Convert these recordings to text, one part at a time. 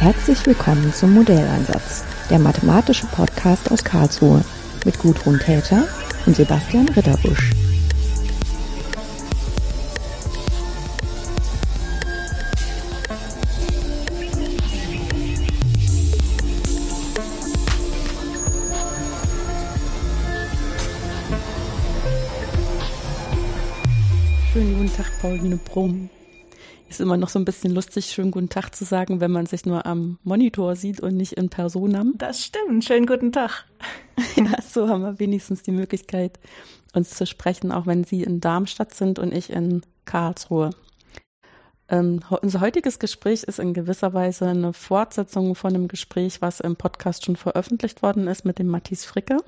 Herzlich willkommen zum Modelleinsatz, der mathematische Podcast aus Karlsruhe mit Gudrun Täter und Sebastian Ritterbusch. Schönen guten Tag, Pauline Brumm ist immer noch so ein bisschen lustig, schönen guten Tag zu sagen, wenn man sich nur am Monitor sieht und nicht in Personam. Das stimmt, schönen guten Tag. ja, so haben wir wenigstens die Möglichkeit, uns zu sprechen, auch wenn Sie in Darmstadt sind und ich in Karlsruhe. Ähm, unser heutiges Gespräch ist in gewisser Weise eine Fortsetzung von einem Gespräch, was im Podcast schon veröffentlicht worden ist mit dem Matthias Fricke.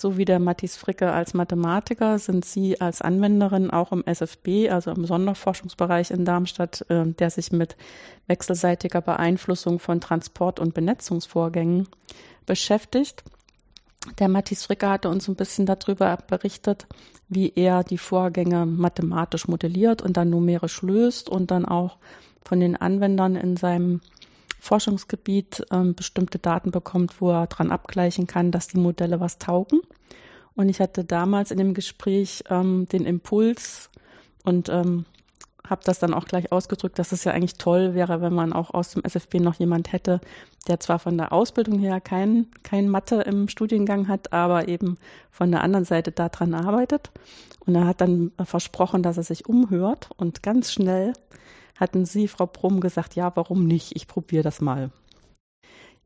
So wie der Matthias Fricke als Mathematiker sind Sie als Anwenderin auch im SFB, also im Sonderforschungsbereich in Darmstadt, äh, der sich mit wechselseitiger Beeinflussung von Transport- und Benetzungsvorgängen beschäftigt. Der Matthias Fricke hatte uns ein bisschen darüber berichtet, wie er die Vorgänge mathematisch modelliert und dann numerisch löst und dann auch von den Anwendern in seinem Forschungsgebiet ähm, bestimmte Daten bekommt, wo er dran abgleichen kann, dass die Modelle was taugen. Und ich hatte damals in dem Gespräch ähm, den Impuls und ähm, habe das dann auch gleich ausgedrückt, dass es ja eigentlich toll wäre, wenn man auch aus dem SFB noch jemand hätte, der zwar von der Ausbildung her kein, kein Mathe im Studiengang hat, aber eben von der anderen Seite daran arbeitet. Und er hat dann versprochen, dass er sich umhört und ganz schnell hatten Sie, Frau Brumm, gesagt, ja, warum nicht? Ich probiere das mal.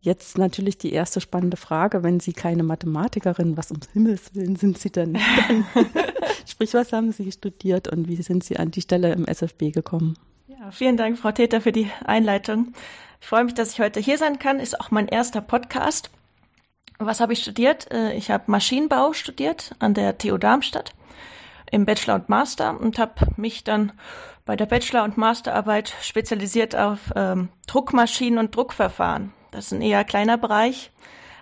Jetzt natürlich die erste spannende Frage, wenn Sie keine Mathematikerin, was ums Himmels Willen sind Sie denn? Dann? Sprich, was haben Sie studiert und wie sind Sie an die Stelle im SFB gekommen? Ja, vielen Dank, Frau Täter, für die Einleitung. Ich freue mich, dass ich heute hier sein kann. Ist auch mein erster Podcast. Was habe ich studiert? Äh, ich habe Maschinenbau studiert an der TU Darmstadt im Bachelor und Master und habe mich dann bei der Bachelor- und Masterarbeit spezialisiert auf ähm, Druckmaschinen und Druckverfahren. Das ist ein eher kleiner Bereich,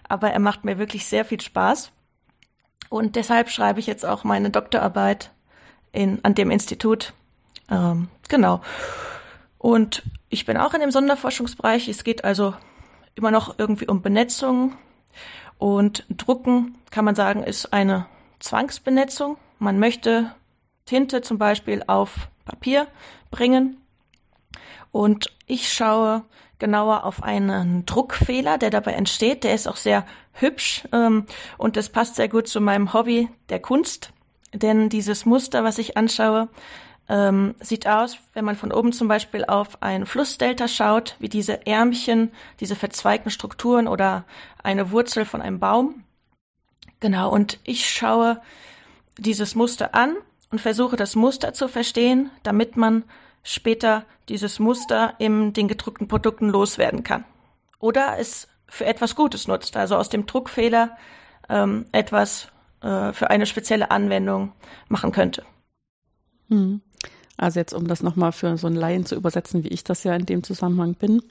aber er macht mir wirklich sehr viel Spaß. Und deshalb schreibe ich jetzt auch meine Doktorarbeit in, an dem Institut. Ähm, genau. Und ich bin auch in dem Sonderforschungsbereich. Es geht also immer noch irgendwie um Benetzung. Und Drucken, kann man sagen, ist eine Zwangsbenetzung. Man möchte Tinte zum Beispiel auf Papier bringen. Und ich schaue genauer auf einen Druckfehler, der dabei entsteht. Der ist auch sehr hübsch ähm, und das passt sehr gut zu meinem Hobby der Kunst. Denn dieses Muster, was ich anschaue, ähm, sieht aus, wenn man von oben zum Beispiel auf ein Flussdelta schaut, wie diese Ärmchen, diese verzweigten Strukturen oder eine Wurzel von einem Baum. Genau, und ich schaue dieses Muster an und versuche das Muster zu verstehen, damit man später dieses Muster in den gedruckten Produkten loswerden kann. Oder es für etwas Gutes nutzt, also aus dem Druckfehler ähm, etwas äh, für eine spezielle Anwendung machen könnte. Hm. Also jetzt, um das nochmal für so einen Laien zu übersetzen, wie ich das ja in dem Zusammenhang bin.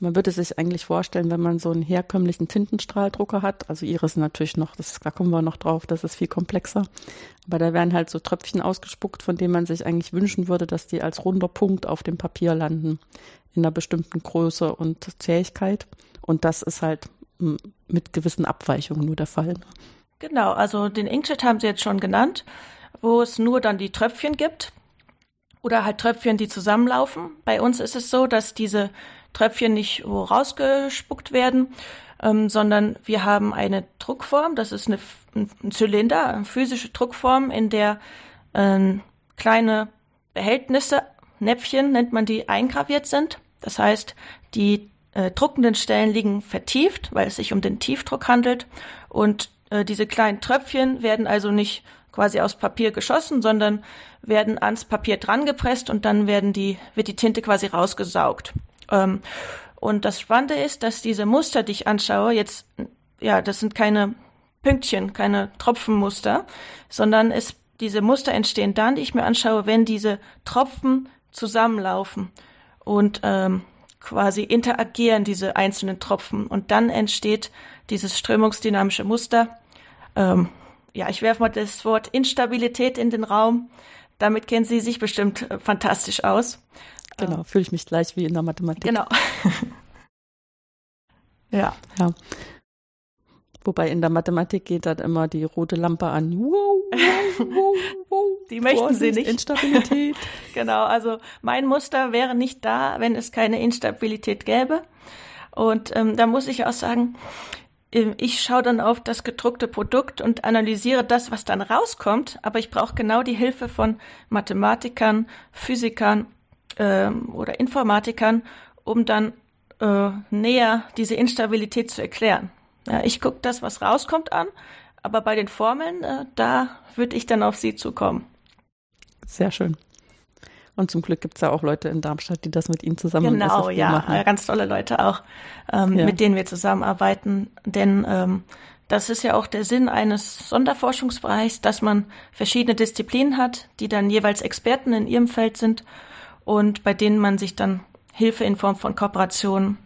Man würde sich eigentlich vorstellen, wenn man so einen herkömmlichen Tintenstrahldrucker hat, also Iris natürlich noch, das, da kommen wir noch drauf, das ist viel komplexer. Aber da werden halt so Tröpfchen ausgespuckt, von denen man sich eigentlich wünschen würde, dass die als runder Punkt auf dem Papier landen, in einer bestimmten Größe und Zähigkeit. Und das ist halt mit gewissen Abweichungen nur der Fall. Genau, also den Inkjet haben Sie jetzt schon genannt, wo es nur dann die Tröpfchen gibt oder halt Tröpfchen, die zusammenlaufen. Bei uns ist es so, dass diese Tröpfchen nicht rausgespuckt werden, ähm, sondern wir haben eine Druckform, das ist eine, ein Zylinder, eine physische Druckform, in der ähm, kleine Behältnisse, Näpfchen nennt man die, eingraviert sind. Das heißt, die äh, druckenden Stellen liegen vertieft, weil es sich um den Tiefdruck handelt. Und äh, diese kleinen Tröpfchen werden also nicht quasi aus Papier geschossen, sondern werden ans Papier drangepresst und dann werden die, wird die Tinte quasi rausgesaugt. Ähm, und das Spannende ist, dass diese Muster, die ich anschaue, jetzt, ja, das sind keine Pünktchen, keine Tropfenmuster, sondern es, diese Muster entstehen dann, die ich mir anschaue, wenn diese Tropfen zusammenlaufen und ähm, quasi interagieren, diese einzelnen Tropfen. Und dann entsteht dieses strömungsdynamische Muster. Ähm, ja, ich werfe mal das Wort Instabilität in den Raum. Damit kennen Sie sich bestimmt äh, fantastisch aus. Genau, fühle ich mich gleich wie in der Mathematik. Genau. Ja. ja. Wobei in der Mathematik geht dann immer die rote Lampe an. Wow, wow, wow, wow. Die möchten Vorsicht, sie nicht. Instabilität. genau, also mein Muster wäre nicht da, wenn es keine Instabilität gäbe. Und ähm, da muss ich auch sagen, ähm, ich schaue dann auf das gedruckte Produkt und analysiere das, was dann rauskommt, aber ich brauche genau die Hilfe von Mathematikern, Physikern ähm, oder Informatikern, um dann äh, näher diese Instabilität zu erklären. Ja, ich gucke das, was rauskommt, an, aber bei den Formeln, äh, da würde ich dann auf Sie zukommen. Sehr schön. Und zum Glück gibt es ja auch Leute in Darmstadt, die das mit Ihnen zusammen Genau, ja, machen. ganz tolle Leute auch, ähm, ja. mit denen wir zusammenarbeiten. Denn ähm, das ist ja auch der Sinn eines Sonderforschungsbereichs, dass man verschiedene Disziplinen hat, die dann jeweils Experten in ihrem Feld sind und bei denen man sich dann Hilfe in Form von Kooperationen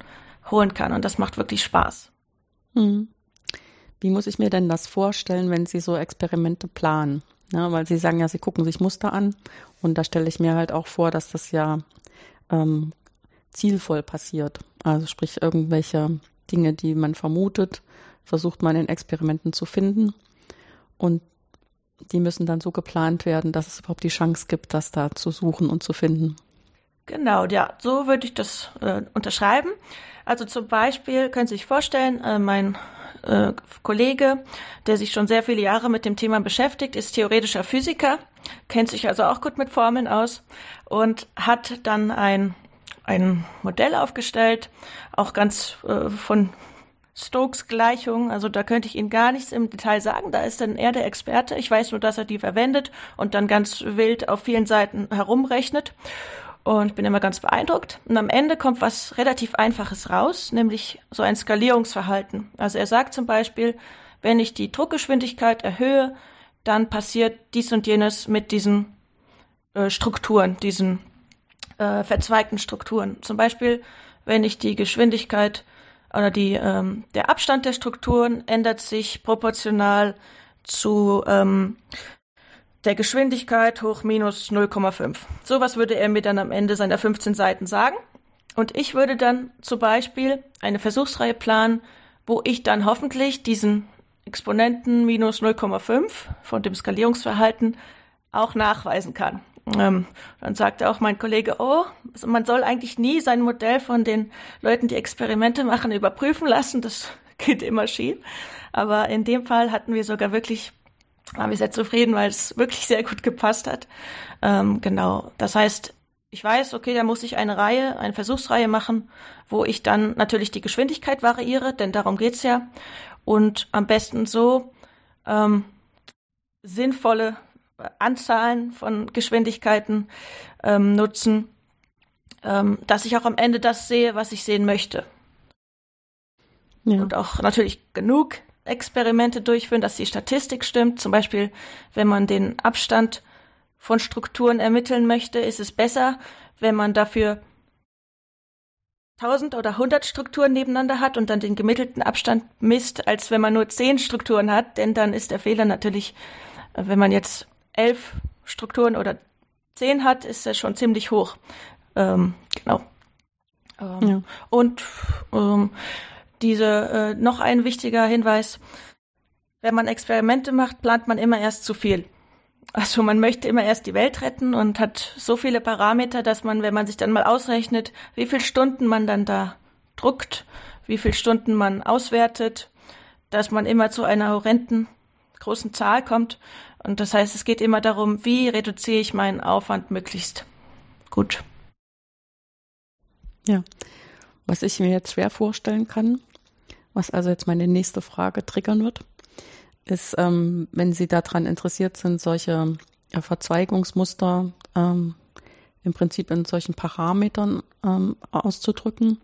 holen kann. Und das macht wirklich Spaß. Hm. Wie muss ich mir denn das vorstellen, wenn Sie so Experimente planen? Ja, weil Sie sagen ja, Sie gucken sich Muster an und da stelle ich mir halt auch vor, dass das ja ähm, zielvoll passiert. Also sprich irgendwelche Dinge, die man vermutet, versucht man in Experimenten zu finden und die müssen dann so geplant werden, dass es überhaupt die Chance gibt, das da zu suchen und zu finden. Genau, ja, so würde ich das äh, unterschreiben. Also zum Beispiel können Sie sich vorstellen, äh, mein äh, Kollege, der sich schon sehr viele Jahre mit dem Thema beschäftigt, ist theoretischer Physiker, kennt sich also auch gut mit Formeln aus und hat dann ein, ein Modell aufgestellt, auch ganz äh, von Stokes Gleichung, also da könnte ich Ihnen gar nichts im Detail sagen, da ist dann er der Experte. Ich weiß nur, dass er die verwendet und dann ganz wild auf vielen Seiten herumrechnet und bin immer ganz beeindruckt. Und am Ende kommt was relativ Einfaches raus, nämlich so ein Skalierungsverhalten. Also er sagt zum Beispiel, wenn ich die Druckgeschwindigkeit erhöhe, dann passiert dies und jenes mit diesen äh, Strukturen, diesen äh, verzweigten Strukturen. Zum Beispiel, wenn ich die Geschwindigkeit oder die, ähm, der Abstand der Strukturen ändert sich proportional zu ähm, der Geschwindigkeit hoch minus 0,5. Sowas würde er mir dann am Ende seiner 15 Seiten sagen. Und ich würde dann zum Beispiel eine Versuchsreihe planen, wo ich dann hoffentlich diesen Exponenten minus 0,5 von dem Skalierungsverhalten auch nachweisen kann. Ähm, dann sagte auch mein Kollege, oh, also man soll eigentlich nie sein Modell von den Leuten, die Experimente machen, überprüfen lassen. Das geht immer schief. Aber in dem Fall hatten wir sogar wirklich war wir sehr zufrieden, weil es wirklich sehr gut gepasst hat. Ähm, genau. Das heißt, ich weiß, okay, da muss ich eine Reihe, eine Versuchsreihe machen, wo ich dann natürlich die Geschwindigkeit variiere, denn darum geht's ja. Und am besten so ähm, sinnvolle Anzahlen von Geschwindigkeiten ähm, nutzen, ähm, dass ich auch am Ende das sehe, was ich sehen möchte. Ja. Und auch natürlich genug Experimente durchführen, dass die Statistik stimmt. Zum Beispiel, wenn man den Abstand von Strukturen ermitteln möchte, ist es besser, wenn man dafür 1000 oder 100 Strukturen nebeneinander hat und dann den gemittelten Abstand misst, als wenn man nur 10 Strukturen hat, denn dann ist der Fehler natürlich, wenn man jetzt 11 Strukturen oder 10 hat, ist er schon ziemlich hoch. Ähm, genau. Ähm, ja. Und ähm, diese äh, noch ein wichtiger Hinweis: Wenn man Experimente macht, plant man immer erst zu viel. Also man möchte immer erst die Welt retten und hat so viele Parameter, dass man, wenn man sich dann mal ausrechnet, wie viele Stunden man dann da druckt, wie viele Stunden man auswertet, dass man immer zu einer horrenden großen Zahl kommt. Und das heißt, es geht immer darum, wie reduziere ich meinen Aufwand möglichst gut. Ja, was ich mir jetzt schwer vorstellen kann, was also jetzt meine nächste Frage triggern wird, ist, ähm, wenn Sie daran interessiert sind, solche ja, Verzweigungsmuster ähm, im Prinzip in solchen Parametern ähm, auszudrücken,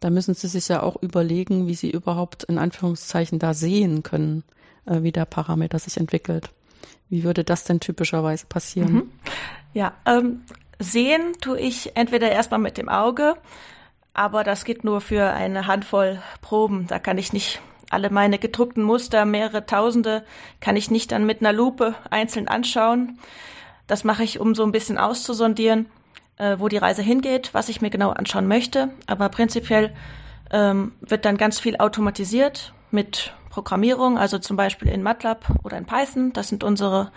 da müssen Sie sich ja auch überlegen, wie Sie überhaupt in Anführungszeichen da sehen können, äh, wie der Parameter sich entwickelt. Wie würde das denn typischerweise passieren? Mhm. Ja, ähm, sehen tue ich entweder erstmal mit dem Auge, aber das geht nur für eine Handvoll Proben. Da kann ich nicht alle meine gedruckten Muster, mehrere Tausende, kann ich nicht dann mit einer Lupe einzeln anschauen. Das mache ich, um so ein bisschen auszusondieren, äh, wo die Reise hingeht, was ich mir genau anschauen möchte. Aber prinzipiell ähm, wird dann ganz viel automatisiert mit Programmierung, also zum Beispiel in MATLAB oder in Python. Das sind unsere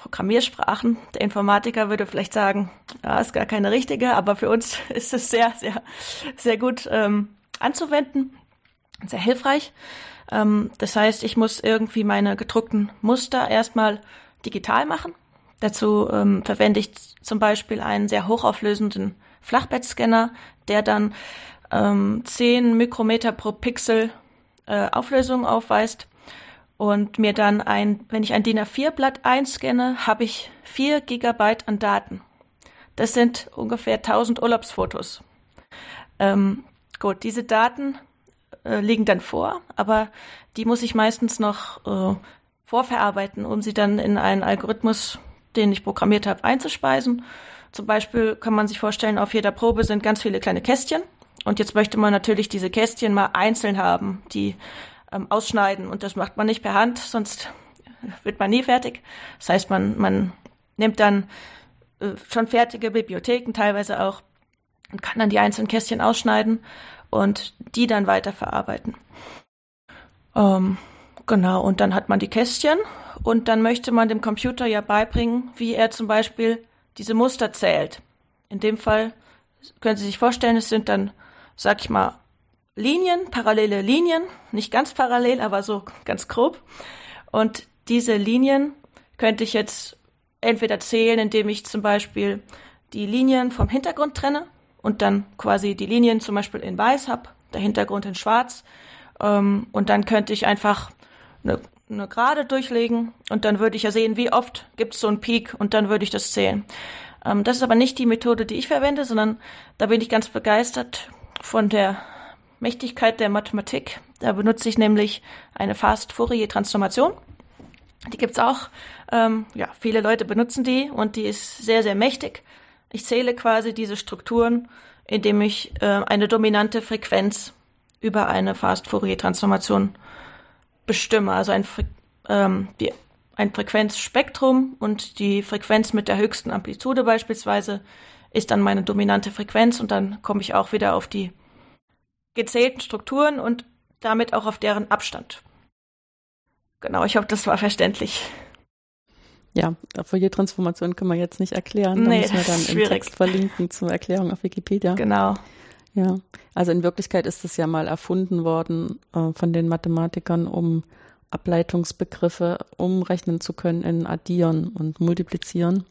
Programmiersprachen. Der Informatiker würde vielleicht sagen, ja, ist gar keine richtige, aber für uns ist es sehr, sehr, sehr gut ähm, anzuwenden, sehr hilfreich. Ähm, das heißt, ich muss irgendwie meine gedruckten Muster erstmal digital machen. Dazu ähm, verwende ich zum Beispiel einen sehr hochauflösenden Flachbettscanner, der dann ähm, 10 Mikrometer pro Pixel äh, Auflösung aufweist und mir dann ein, wenn ich ein DIN A4-Blatt einscanne, habe ich 4 Gigabyte an Daten. Das sind ungefähr 1000 Urlaubsfotos. Ähm, gut, diese Daten äh, liegen dann vor, aber die muss ich meistens noch äh, vorverarbeiten, um sie dann in einen Algorithmus, den ich programmiert habe, einzuspeisen. Zum Beispiel kann man sich vorstellen, auf jeder Probe sind ganz viele kleine Kästchen. Und jetzt möchte man natürlich diese Kästchen mal einzeln haben, die ähm, ausschneiden. Und das macht man nicht per Hand, sonst wird man nie fertig. Das heißt, man, man nimmt dann äh, schon fertige Bibliotheken teilweise auch und kann dann die einzelnen Kästchen ausschneiden und die dann weiterverarbeiten. Ähm, genau, und dann hat man die Kästchen und dann möchte man dem Computer ja beibringen, wie er zum Beispiel diese Muster zählt. In dem Fall können Sie sich vorstellen, es sind dann, sag ich mal, Linien, parallele Linien, nicht ganz parallel, aber so ganz grob. Und diese Linien könnte ich jetzt entweder zählen, indem ich zum Beispiel die Linien vom Hintergrund trenne und dann quasi die Linien zum Beispiel in weiß habe, der Hintergrund in schwarz. Ähm, und dann könnte ich einfach eine, eine Gerade durchlegen und dann würde ich ja sehen, wie oft gibt es so einen Peak und dann würde ich das zählen. Ähm, das ist aber nicht die Methode, die ich verwende, sondern da bin ich ganz begeistert von der Mächtigkeit der Mathematik. Da benutze ich nämlich eine Fast-Fourier-Transformation. Die gibt's auch. Ähm, ja, viele Leute benutzen die und die ist sehr, sehr mächtig. Ich zähle quasi diese Strukturen, indem ich äh, eine dominante Frequenz über eine Fast-Fourier-Transformation bestimme. Also ein, ähm, die, ein Frequenzspektrum und die Frequenz mit der höchsten Amplitude beispielsweise ist dann meine dominante Frequenz und dann komme ich auch wieder auf die gezählten Strukturen und damit auch auf deren Abstand. Genau, ich hoffe, das war verständlich. Ja, Fourier-Transformation können wir jetzt nicht erklären. Da nee, müssen wir dann schwierig. im Text verlinken zur Erklärung auf Wikipedia. Genau. Ja, also in Wirklichkeit ist es ja mal erfunden worden äh, von den Mathematikern, um Ableitungsbegriffe umrechnen zu können in Addieren und Multiplizieren.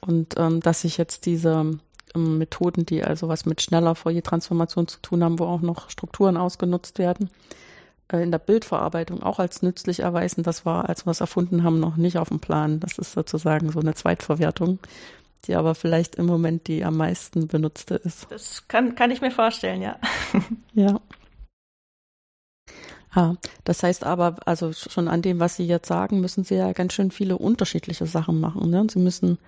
Und ähm, dass sich jetzt diese Methoden, die also was mit schneller Fourier-Transformation zu tun haben, wo auch noch Strukturen ausgenutzt werden, äh, in der Bildverarbeitung auch als nützlich erweisen. Das war, als wir es erfunden haben, noch nicht auf dem Plan. Das ist sozusagen so eine Zweitverwertung, die aber vielleicht im Moment die am meisten benutzte ist. Das kann, kann ich mir vorstellen, ja. ja. Ah, das heißt aber, also schon an dem, was Sie jetzt sagen, müssen Sie ja ganz schön viele unterschiedliche Sachen machen. Ne? Sie müssen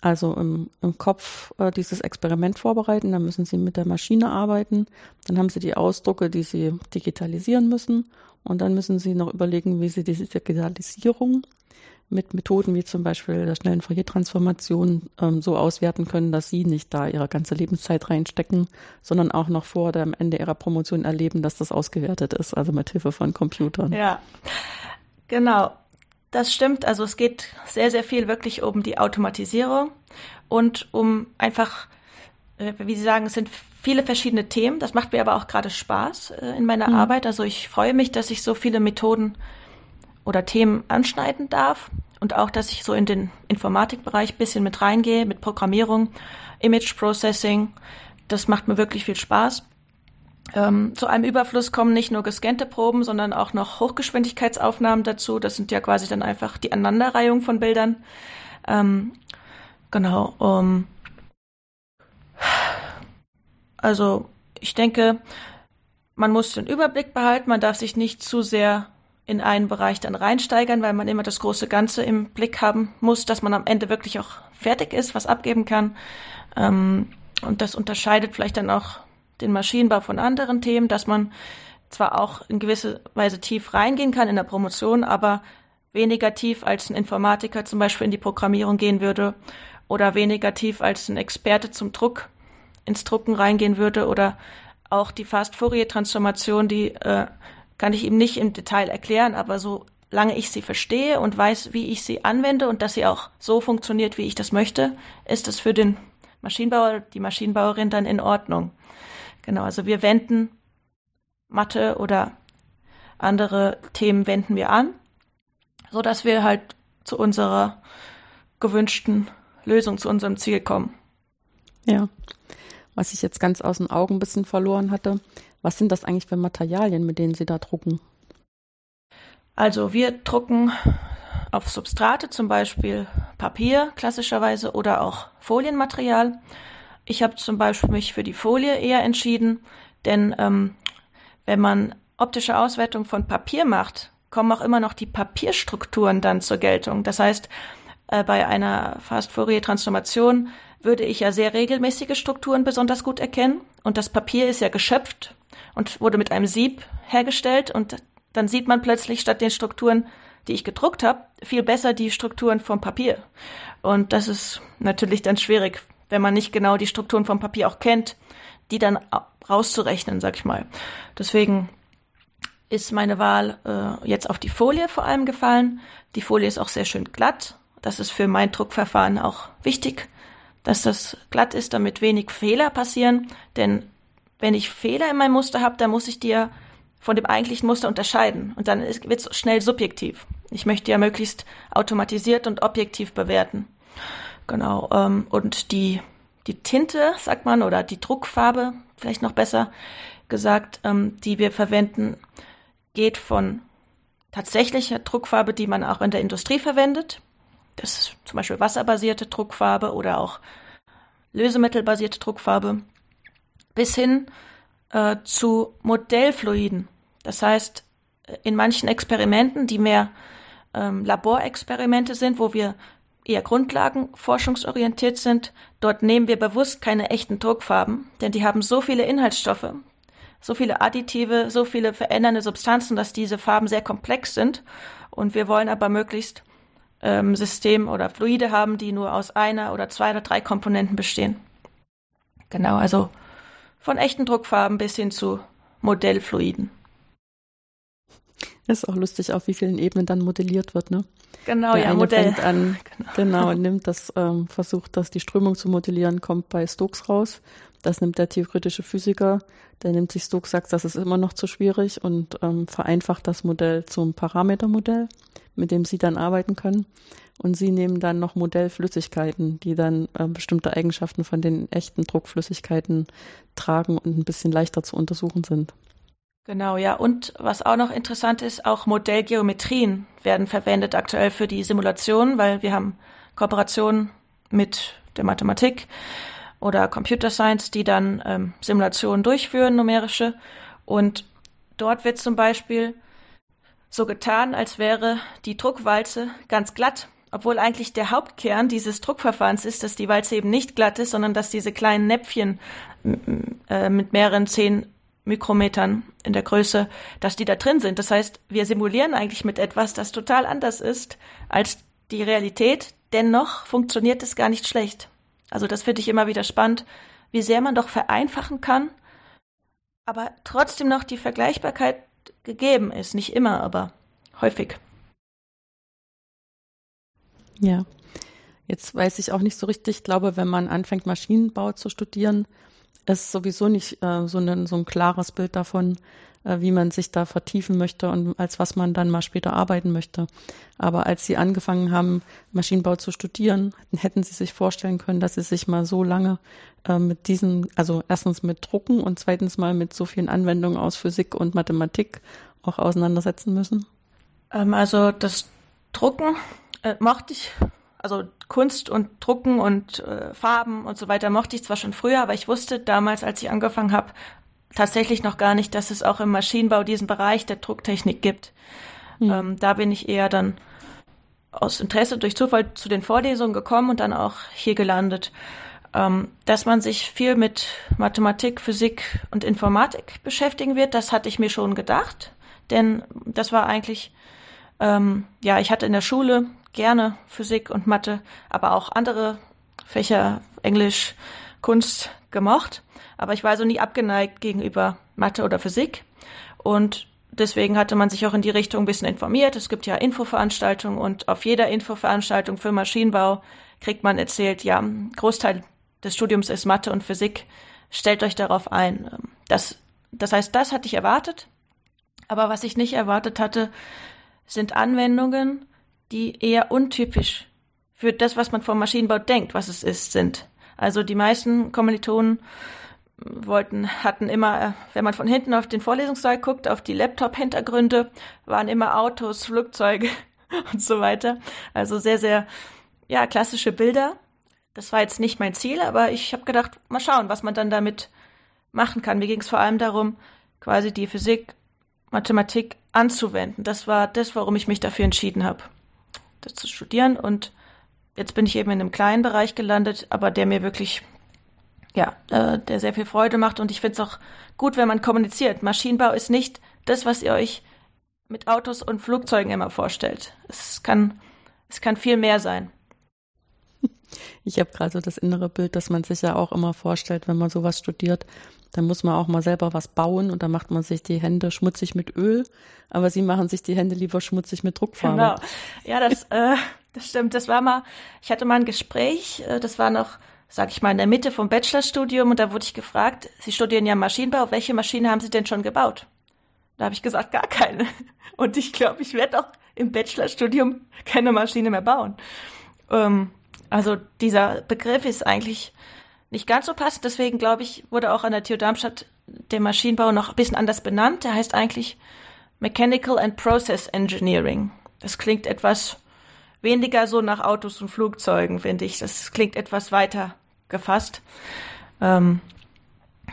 also im, im Kopf äh, dieses Experiment vorbereiten, dann müssen Sie mit der Maschine arbeiten, dann haben Sie die Ausdrucke, die Sie digitalisieren müssen und dann müssen Sie noch überlegen, wie Sie diese Digitalisierung mit Methoden wie zum Beispiel der schnellen Fourier-Transformation ähm, so auswerten können, dass Sie nicht da Ihre ganze Lebenszeit reinstecken, sondern auch noch vor dem Ende Ihrer Promotion erleben, dass das ausgewertet ist, also mit Hilfe von Computern. Ja, genau. Das stimmt. Also es geht sehr, sehr viel wirklich um die Automatisierung und um einfach, äh, wie Sie sagen, es sind viele verschiedene Themen. Das macht mir aber auch gerade Spaß äh, in meiner mhm. Arbeit. Also ich freue mich, dass ich so viele Methoden oder Themen anschneiden darf und auch, dass ich so in den Informatikbereich bisschen mit reingehe, mit Programmierung, Image Processing. Das macht mir wirklich viel Spaß. Ähm, zu einem Überfluss kommen nicht nur gescannte Proben, sondern auch noch Hochgeschwindigkeitsaufnahmen dazu. Das sind ja quasi dann einfach die Aneinanderreihung von Bildern. Ähm, genau. Um, also ich denke, man muss den Überblick behalten. Man darf sich nicht zu sehr in einen Bereich dann reinsteigern, weil man immer das große Ganze im Blick haben muss, dass man am Ende wirklich auch fertig ist, was abgeben kann. Ähm, und das unterscheidet vielleicht dann auch den Maschinenbau von anderen Themen, dass man zwar auch in gewisser Weise tief reingehen kann in der Promotion, aber weniger tief als ein Informatiker zum Beispiel in die Programmierung gehen würde oder weniger tief als ein Experte zum Druck ins Drucken reingehen würde oder auch die Fast-Fourier-Transformation, die äh, kann ich ihm nicht im Detail erklären, aber solange ich sie verstehe und weiß, wie ich sie anwende und dass sie auch so funktioniert, wie ich das möchte, ist es für den Maschinenbauer, die Maschinenbauerin dann in Ordnung. Genau, also wir wenden Mathe oder andere Themen wenden wir an, so dass wir halt zu unserer gewünschten Lösung, zu unserem Ziel kommen. Ja. Was ich jetzt ganz aus den Augen ein bisschen verloren hatte, was sind das eigentlich für Materialien, mit denen Sie da drucken? Also wir drucken auf Substrate, zum Beispiel Papier klassischerweise oder auch Folienmaterial. Ich habe zum Beispiel mich für die Folie eher entschieden, denn ähm, wenn man optische Auswertung von Papier macht, kommen auch immer noch die Papierstrukturen dann zur Geltung. Das heißt, äh, bei einer Fast-Fourier-Transformation würde ich ja sehr regelmäßige Strukturen besonders gut erkennen. Und das Papier ist ja geschöpft und wurde mit einem Sieb hergestellt. Und dann sieht man plötzlich statt den Strukturen, die ich gedruckt habe, viel besser die Strukturen vom Papier. Und das ist natürlich dann schwierig, wenn man nicht genau die Strukturen vom Papier auch kennt, die dann rauszurechnen, sag ich mal. Deswegen ist meine Wahl äh, jetzt auf die Folie vor allem gefallen. Die Folie ist auch sehr schön glatt. Das ist für mein Druckverfahren auch wichtig, dass das glatt ist, damit wenig Fehler passieren. Denn wenn ich Fehler in meinem Muster habe, dann muss ich die ja von dem eigentlichen Muster unterscheiden. Und dann wird es schnell subjektiv. Ich möchte ja möglichst automatisiert und objektiv bewerten. Genau. Ähm, und die, die Tinte, sagt man, oder die Druckfarbe, vielleicht noch besser gesagt, ähm, die wir verwenden, geht von tatsächlicher Druckfarbe, die man auch in der Industrie verwendet. Das ist zum Beispiel wasserbasierte Druckfarbe oder auch lösemittelbasierte Druckfarbe, bis hin äh, zu Modellfluiden. Das heißt, in manchen Experimenten, die mehr ähm, Laborexperimente sind, wo wir eher grundlagenforschungsorientiert sind, dort nehmen wir bewusst keine echten Druckfarben, denn die haben so viele Inhaltsstoffe, so viele Additive, so viele verändernde Substanzen, dass diese Farben sehr komplex sind. Und wir wollen aber möglichst ähm, System oder Fluide haben, die nur aus einer oder zwei oder drei Komponenten bestehen. Genau, also von echten Druckfarben bis hin zu Modellfluiden. Das ist auch lustig, auf wie vielen Ebenen dann modelliert wird, ne? Genau, Der ja, eine Modell. Fängt an, genau. genau, nimmt das, ähm, versucht das, die Strömung zu modellieren, kommt bei Stokes raus. Das nimmt der theoretische Physiker, der nimmt sich Stokes, sagt, das ist immer noch zu schwierig und ähm, vereinfacht das Modell zum Parametermodell, mit dem sie dann arbeiten können. Und sie nehmen dann noch Modellflüssigkeiten, die dann äh, bestimmte Eigenschaften von den echten Druckflüssigkeiten tragen und ein bisschen leichter zu untersuchen sind. Genau, ja. Und was auch noch interessant ist, auch Modellgeometrien werden verwendet aktuell für die Simulation, weil wir haben Kooperationen mit der Mathematik oder Computer Science, die dann ähm, Simulationen durchführen, numerische. Und dort wird zum Beispiel so getan, als wäre die Druckwalze ganz glatt, obwohl eigentlich der Hauptkern dieses Druckverfahrens ist, dass die Walze eben nicht glatt ist, sondern dass diese kleinen Näpfchen äh, mit mehreren zehn Mikrometern in der Größe, dass die da drin sind. Das heißt, wir simulieren eigentlich mit etwas, das total anders ist als die Realität. Dennoch funktioniert es gar nicht schlecht. Also das finde ich immer wieder spannend, wie sehr man doch vereinfachen kann, aber trotzdem noch die Vergleichbarkeit gegeben ist. Nicht immer, aber häufig. Ja. Jetzt weiß ich auch nicht so richtig, ich glaube, wenn man anfängt, Maschinenbau zu studieren, ist sowieso nicht äh, so, ein, so ein klares Bild davon, äh, wie man sich da vertiefen möchte und als was man dann mal später arbeiten möchte. Aber als Sie angefangen haben, Maschinenbau zu studieren, hätten Sie sich vorstellen können, dass Sie sich mal so lange äh, mit diesen, also erstens mit Drucken und zweitens mal mit so vielen Anwendungen aus Physik und Mathematik auch auseinandersetzen müssen? Ähm, also das Drucken äh, mochte ich also Kunst und Drucken und äh, Farben und so weiter mochte ich zwar schon früher, aber ich wusste damals, als ich angefangen habe, tatsächlich noch gar nicht, dass es auch im Maschinenbau diesen Bereich der Drucktechnik gibt. Mhm. Ähm, da bin ich eher dann aus Interesse durch Zufall zu den Vorlesungen gekommen und dann auch hier gelandet. Ähm, dass man sich viel mit Mathematik, Physik und Informatik beschäftigen wird, das hatte ich mir schon gedacht, denn das war eigentlich, ähm, ja, ich hatte in der Schule gerne Physik und Mathe, aber auch andere Fächer, Englisch, Kunst gemocht, aber ich war also nie abgeneigt gegenüber Mathe oder Physik und deswegen hatte man sich auch in die Richtung ein bisschen informiert. Es gibt ja Infoveranstaltungen und auf jeder Infoveranstaltung für Maschinenbau kriegt man erzählt, ja, Großteil des Studiums ist Mathe und Physik. Stellt euch darauf ein. Das, das heißt, das hatte ich erwartet. Aber was ich nicht erwartet hatte, sind Anwendungen, die eher untypisch für das, was man vom Maschinenbau denkt, was es ist, sind. Also die meisten Kommilitonen wollten, hatten immer, wenn man von hinten auf den Vorlesungssaal guckt, auf die Laptop-Hintergründe, waren immer Autos, Flugzeuge und so weiter. Also sehr, sehr, ja, klassische Bilder. Das war jetzt nicht mein Ziel, aber ich habe gedacht, mal schauen, was man dann damit machen kann. Mir ging es vor allem darum, quasi die Physik, Mathematik anzuwenden. Das war das, warum ich mich dafür entschieden habe, das zu studieren. Und jetzt bin ich eben in einem kleinen Bereich gelandet, aber der mir wirklich ja, äh, der sehr viel Freude macht. Und ich finde es auch gut, wenn man kommuniziert. Maschinenbau ist nicht das, was ihr euch mit Autos und Flugzeugen immer vorstellt. Es kann, es kann viel mehr sein. Ich habe gerade so das innere Bild, dass man sich ja auch immer vorstellt, wenn man sowas studiert, dann muss man auch mal selber was bauen und dann macht man sich die Hände schmutzig mit Öl, aber sie machen sich die Hände lieber schmutzig mit Druckfarbe. Genau. Ja, das, äh, das stimmt. Das war mal, ich hatte mal ein Gespräch, äh, das war noch sag ich mal, in der Mitte vom Bachelorstudium und da wurde ich gefragt, Sie studieren ja Maschinenbau, welche Maschine haben Sie denn schon gebaut? Da habe ich gesagt, gar keine. Und ich glaube, ich werde auch im Bachelorstudium keine Maschine mehr bauen. Ähm, also dieser Begriff ist eigentlich nicht ganz so passend, deswegen glaube ich, wurde auch an der TU Darmstadt der Maschinenbau noch ein bisschen anders benannt. Der heißt eigentlich Mechanical and Process Engineering. Das klingt etwas weniger so nach Autos und Flugzeugen, finde ich. Das klingt etwas weiter gefasst. Ähm,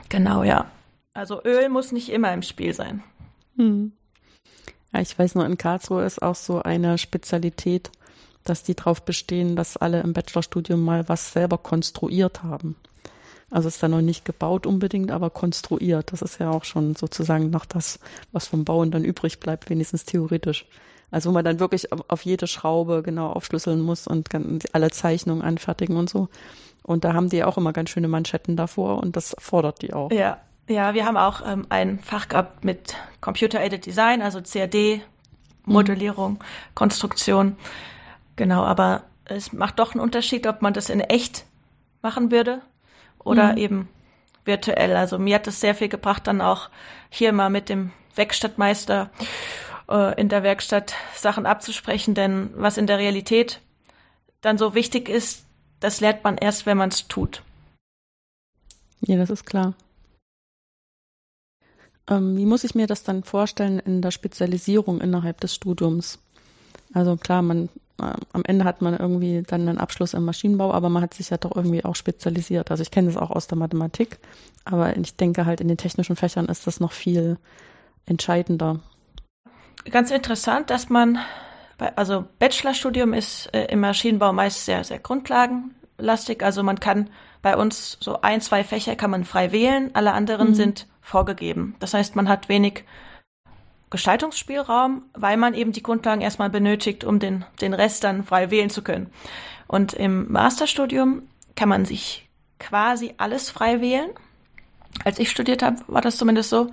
genau, ja. Also Öl muss nicht immer im Spiel sein. Hm. Ja, ich weiß nur, in Karlsruhe ist auch so eine Spezialität, dass die darauf bestehen, dass alle im Bachelorstudium mal was selber konstruiert haben. Also ist da noch nicht gebaut unbedingt, aber konstruiert. Das ist ja auch schon sozusagen noch das, was vom Bauen dann übrig bleibt, wenigstens theoretisch. Also wo man dann wirklich auf jede Schraube genau aufschlüsseln muss und alle Zeichnungen anfertigen und so. Und da haben die auch immer ganz schöne Manschetten davor und das fordert die auch. Ja, ja, wir haben auch ähm, ein Fach gehabt mit Computer-Aided Design, also CAD, Modellierung, mhm. Konstruktion. Genau, aber es macht doch einen Unterschied, ob man das in echt machen würde oder mhm. eben virtuell. Also mir hat es sehr viel gebracht, dann auch hier mal mit dem Werkstattmeister äh, in der Werkstatt Sachen abzusprechen, denn was in der Realität dann so wichtig ist, das lernt man erst, wenn man es tut. Ja, das ist klar. Ähm, wie muss ich mir das dann vorstellen in der Spezialisierung innerhalb des Studiums? Also klar, man am Ende hat man irgendwie dann einen Abschluss im Maschinenbau, aber man hat sich ja doch irgendwie auch spezialisiert. Also ich kenne das auch aus der Mathematik, aber ich denke halt in den technischen Fächern ist das noch viel entscheidender ganz interessant, dass man, also Bachelorstudium ist äh, im Maschinenbau meist sehr, sehr grundlagenlastig. Also man kann bei uns so ein, zwei Fächer kann man frei wählen, alle anderen mhm. sind vorgegeben. Das heißt, man hat wenig Gestaltungsspielraum, weil man eben die Grundlagen erstmal benötigt, um den, den Rest dann frei wählen zu können. Und im Masterstudium kann man sich quasi alles frei wählen. Als ich studiert habe, war das zumindest so.